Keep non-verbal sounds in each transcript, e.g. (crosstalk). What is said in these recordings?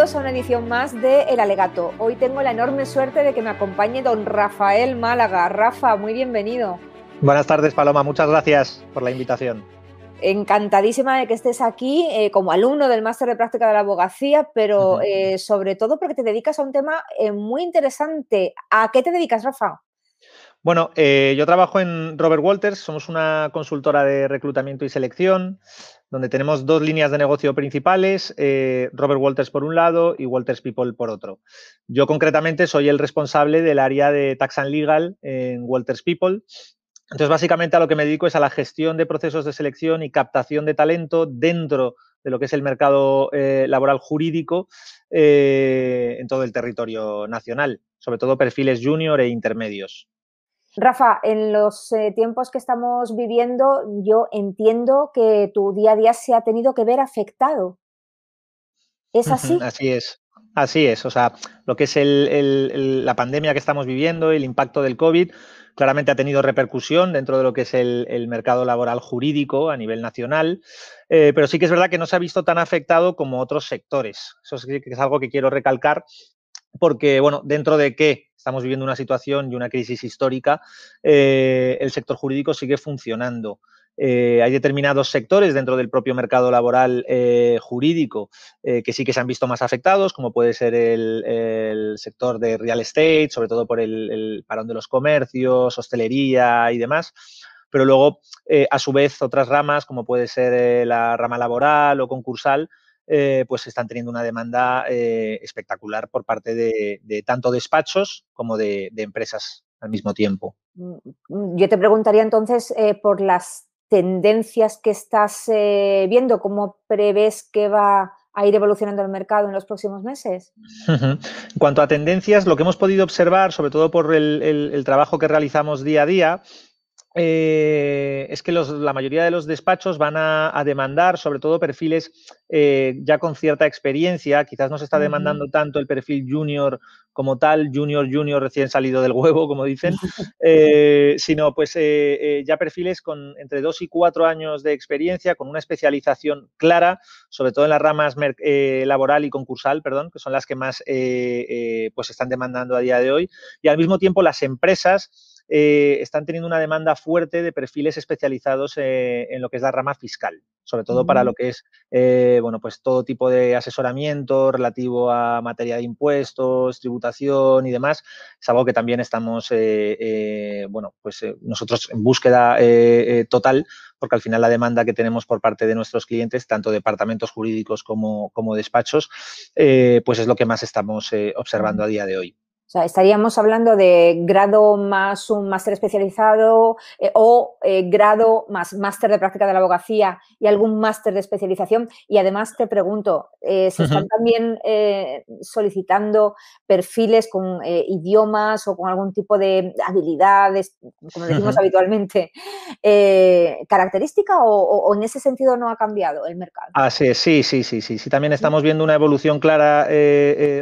Bienvenidos a una edición más de El Alegato. Hoy tengo la enorme suerte de que me acompañe don Rafael Málaga. Rafa, muy bienvenido. Buenas tardes, Paloma. Muchas gracias por la invitación. Encantadísima de que estés aquí eh, como alumno del máster de práctica de la abogacía, pero eh, sobre todo porque te dedicas a un tema eh, muy interesante. ¿A qué te dedicas, Rafa? Bueno, yo trabajo en Robert Walters, somos una consultora de reclutamiento y selección donde tenemos dos líneas de negocio principales, eh, Robert Walters por un lado y Walters People por otro. Yo concretamente soy el responsable del área de Tax and Legal en Walters People. Entonces, básicamente a lo que me dedico es a la gestión de procesos de selección y captación de talento dentro de lo que es el mercado eh, laboral jurídico eh, en todo el territorio nacional, sobre todo perfiles junior e intermedios. Rafa, en los eh, tiempos que estamos viviendo, yo entiendo que tu día a día se ha tenido que ver afectado. ¿Es así? Así es. Así es, o sea, lo que es la pandemia que estamos viviendo, el impacto del COVID, claramente ha tenido repercusión dentro de lo que es el, mercado laboral jurídico a nivel nacional, eh, pero sí que es verdad que no se ha visto tan afectado como otros sectores. Eso sí que es algo que quiero recalcar porque, bueno, dentro de que estamos viviendo una situación y una crisis histórica, eh, el sector jurídico sigue funcionando. Eh, hay determinados sectores dentro del propio mercado laboral eh, jurídico que sí que se han visto más afectados, como puede ser el, sector de real estate, sobre todo por el, parón de los comercios, hostelería y demás. Pero luego, a su vez, otras ramas, como puede ser la rama laboral o concursal, eh, pues están teniendo una demanda eh, espectacular por parte de, tanto despachos como de, empresas al mismo tiempo. Mm, mm, yo te preguntaría entonces eh, por las tendencias que estás viendo, ¿cómo prevés que va a ir evolucionando el mercado en los próximos meses? En cuanto a tendencias, lo que hemos podido observar, sobre todo por el trabajo que realizamos día a día, eh, es que la mayoría de los despachos van a, demandar sobre todo perfiles eh, ya con cierta experiencia. Quizás no se está demandando tanto el perfil junior como tal, junior, junior recién salido del huevo, como dicen, (laughs) eh, sino pues ya perfiles con entre dos y cuatro años de experiencia, con una especialización clara, sobre todo en las ramas laboral y concursal, perdón, que son las que más pues están demandando a día de hoy. Y al mismo tiempo las empresas eh, están teniendo una demanda fuerte de perfiles especializados eh, en lo que es la rama fiscal, sobre todo para lo que es eh, bueno, pues todo tipo de asesoramiento relativo a materia de impuestos, tributación y demás. Es algo que también estamos, bueno, pues nosotros en búsqueda total, porque al final la demanda que tenemos por parte de nuestros clientes, tanto departamentos jurídicos como, como despachos, pues es lo que más estamos observando a día de hoy. O sea, estaríamos hablando de grado más un máster especializado eh, o eh, grado más máster de práctica de la abogacía y algún máster de especialización. Y además te pregunto, eh, ¿se están también solicitando perfiles con idiomas o con algún tipo de habilidades, como decimos habitualmente, característica o, en ese sentido no ha cambiado el mercado? Ah, sí, sí, sí, sí. Sí, también estamos viendo una evolución clara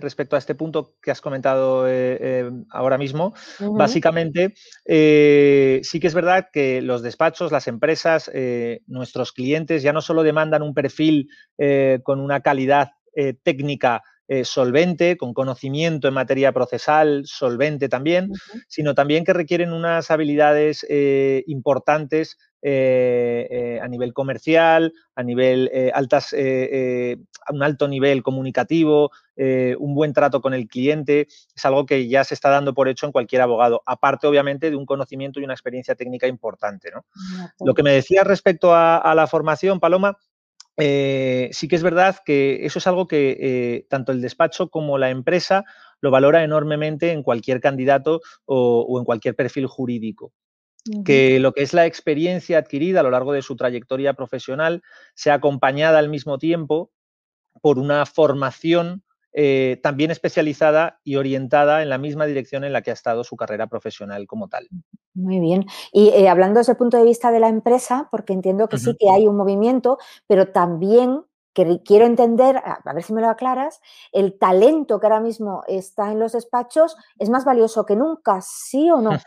respecto a este punto que has comentado eh, ahora mismo. Básicamente, eh, sí que es verdad que los despachos, las empresas, eh, nuestros clientes ya no solo demandan un perfil con una calidad técnica solvente, con conocimiento en materia procesal, solvente también, sino también que requieren unas habilidades importantes eh, a nivel comercial, a nivel eh, altas, un alto nivel comunicativo, un buen trato con el cliente, es algo que ya se está dando por hecho en cualquier abogado, aparte obviamente de un conocimiento y una experiencia técnica importante. Lo que me decías respecto a, la formación, Paloma, sí que es verdad que eso es algo que tanto el despacho como la empresa lo valora enormemente en cualquier candidato o en cualquier perfil jurídico que lo que es la experiencia adquirida a lo largo de su trayectoria profesional sea acompañada al mismo tiempo por una formación eh, también especializada y orientada en la misma dirección en la que ha estado su carrera profesional como tal. Muy bien. Y eh, hablando desde el punto de vista de la empresa, porque entiendo que sí que hay un movimiento, pero también que quiero entender, a ver si me lo aclaras, el talento que ahora mismo está en los despachos es más valioso que nunca, ¿sí o no?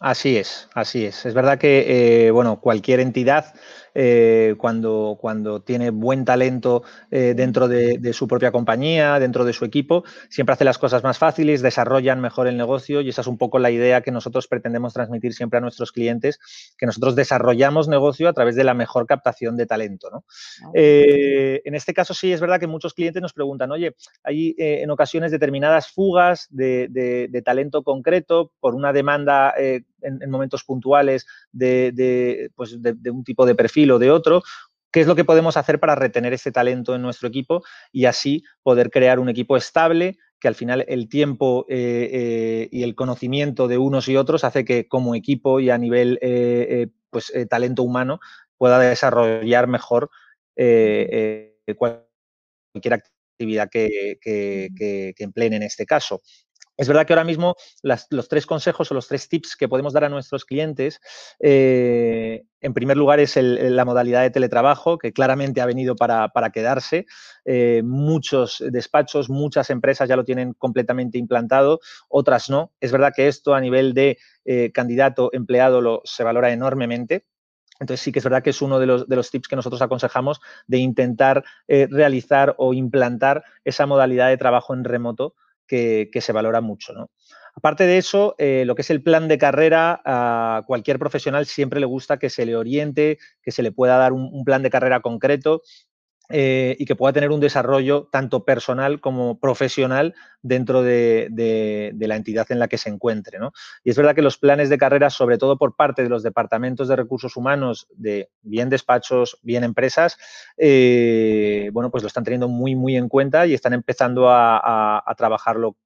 Así es, así es. Es verdad que, eh, bueno, cualquier entidad eh, cuando, cuando tiene buen talento eh, dentro de, su propia compañía, dentro de su equipo, siempre hace las cosas más fáciles, desarrollan mejor el negocio y esa es un poco la idea que nosotros pretendemos transmitir siempre a nuestros clientes, que nosotros desarrollamos negocio a través de la mejor captación de talento. ¿no? Ah, en este caso sí es verdad que muchos clientes nos preguntan, oye, hay en ocasiones determinadas fugas de, talento concreto por una demanda en, momentos puntuales de, pues de, un tipo de perfil o de otro, qué es lo que podemos hacer para retener ese talento en nuestro equipo y así poder crear un equipo estable que al final el tiempo eh, eh, y el conocimiento de unos y otros hace que como equipo y a nivel eh, pues, talento humano pueda desarrollar mejor cualquier actividad que, que, que, empleen en este caso. Es verdad que ahora mismo los tres consejos o los tres tips que podemos dar a nuestros clientes, eh, en primer lugar es la modalidad de teletrabajo, que claramente ha venido para, quedarse. Eh, muchos despachos, muchas empresas ya lo tienen completamente implantado, otras no. Es verdad que esto a nivel de eh, candidato empleado lo, se valora enormemente. Entonces sí que es verdad que es uno de los, de los tips que nosotros aconsejamos de intentar realizar o implantar esa modalidad de trabajo en remoto que, se valora mucho. ¿no? Aparte de eso, eh, lo que es el plan de carrera, a cualquier profesional siempre le gusta que se le oriente, que se le pueda dar un, plan de carrera concreto eh, y que pueda tener un desarrollo tanto personal como profesional dentro de, la entidad en la que se encuentre. ¿no? Y es verdad que los planes de carrera, sobre todo por parte de los departamentos de recursos humanos de bien despachos, bien empresas, eh, bueno, pues lo están teniendo muy, muy en cuenta y están empezando a, trabajarlo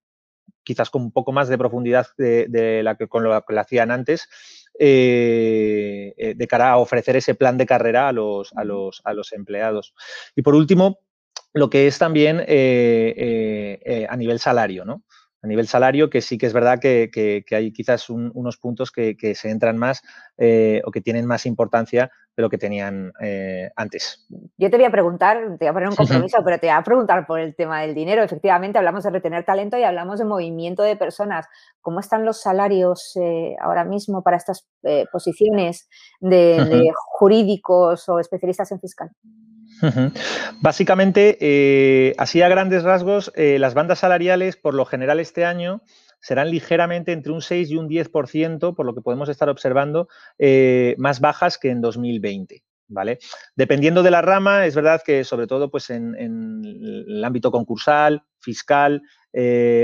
quizás con un poco más de profundidad de, la que con lo que lo hacían antes eh, eh, de cara a ofrecer ese plan de carrera a los, a los, a los empleados. Y por último, lo que es también eh, a nivel salario, ¿no? a nivel salario, que sí que es verdad que, hay quizás unos puntos que, se entran más eh, o que tienen más importancia de lo que tenían eh, antes. Yo te voy a preguntar, te voy a poner un compromiso, pero te voy a preguntar por el tema del dinero. Efectivamente, hablamos de retener talento y hablamos de movimiento de personas. ¿Cómo están los salarios eh, ahora mismo para estas posiciones de jurídicos o especialistas en fiscal? Básicamente, eh, así a grandes rasgos, eh, las bandas salariales, por lo general este año, serán ligeramente entre un 6 y un 10%, por lo que podemos estar observando, eh, más bajas que en 2020. ¿Vale? Dependiendo de la rama, es verdad que sobre todo pues, en, el ámbito concursal, fiscal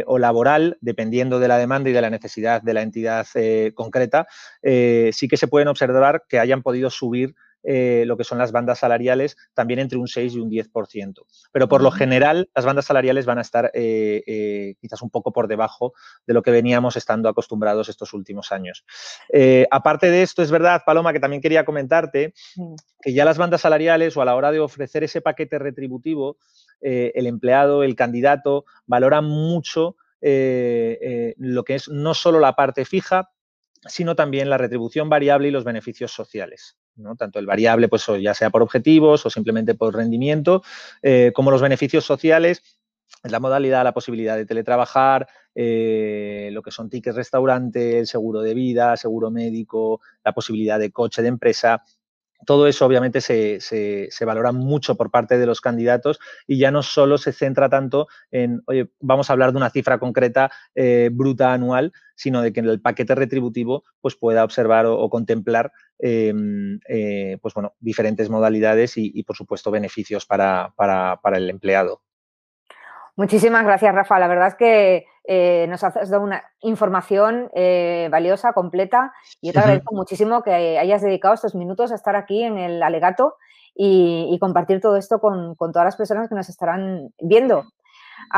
o laboral, dependiendo de la demanda y de la necesidad de la entidad concreta, sí que se pueden observar que hayan podido subir eh, lo que son las bandas salariales también entre un 6 y un 10%. Pero por lo general las bandas salariales van a estar eh, eh, quizás un poco por debajo de lo que veníamos estando acostumbrados estos últimos años. aparte de esto, es verdad, Paloma, que también quería comentarte que ya las bandas salariales o a la hora de ofrecer ese paquete retributivo, el empleado, el candidato, valora mucho lo que es no solo la parte fija, sino también la retribución variable y los beneficios sociales. ¿No? Tanto el variable, pues ya sea por objetivos o simplemente por rendimiento, eh, como los beneficios sociales, la modalidad, la posibilidad de teletrabajar, eh, lo que son tickets restaurante, el seguro de vida, seguro médico, la posibilidad de coche de empresa, todo eso obviamente se, valora mucho por parte de los candidatos y ya no solo se centra tanto en, oye, vamos a hablar de una cifra concreta eh, bruta anual, sino de que en el paquete retributivo pues, pueda observar o, contemplar em, eh, pues, bueno, diferentes modalidades y, por supuesto, beneficios para el empleado. Muchísimas gracias, Rafa. La verdad es que eh, nos has dado una información eh, valiosa, completa, y yo te agradezco muchísimo que hayas dedicado estos minutos a estar aquí en el alegato y, compartir todo esto con, todas las personas que nos estarán viendo.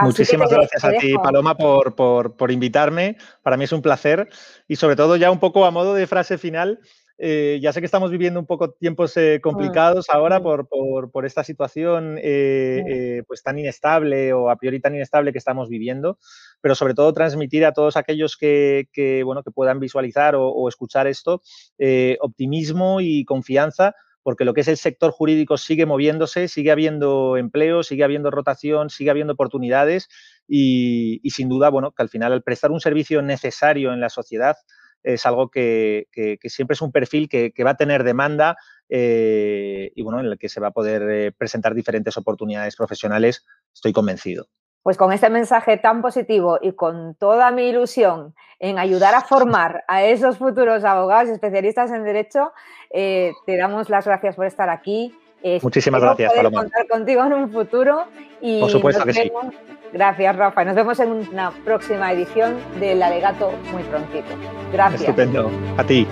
Muchísimas gracias a ti, Paloma, por, por, invitarme. Para mí es un placer y sobre todo ya un poco a modo de frase final, eh, ya sé que estamos viviendo un poco tiempos eh, mm, complicados ahora mm. por, esta situación eh, pues tan inestable o a priori tan inestable que estamos viviendo, pero sobre todo transmitir a todos aquellos que, bueno, que puedan visualizar o, escuchar esto optimismo y confianza porque lo que es el sector jurídico sigue moviéndose, sigue habiendo empleo, sigue habiendo rotación, sigue habiendo oportunidades y, y sin duda, bueno, que al final al prestar un servicio necesario en la sociedad, es algo que, siempre es un perfil que, va a tener demanda eh, y bueno, en el que se va a poder eh, presentar diferentes oportunidades profesionales, estoy convencido. Pues con este mensaje tan positivo y con toda mi ilusión en ayudar a formar a esos futuros abogados y especialistas en derecho, te damos las gracias por estar aquí. Muchísimas gracias, Paloma. contar contigo en un futuro. Y por supuesto que sí. Gracias, Rafa. Nos vemos en una próxima edición del Alegato muy prontito. Gracias. Estupendo. A ti.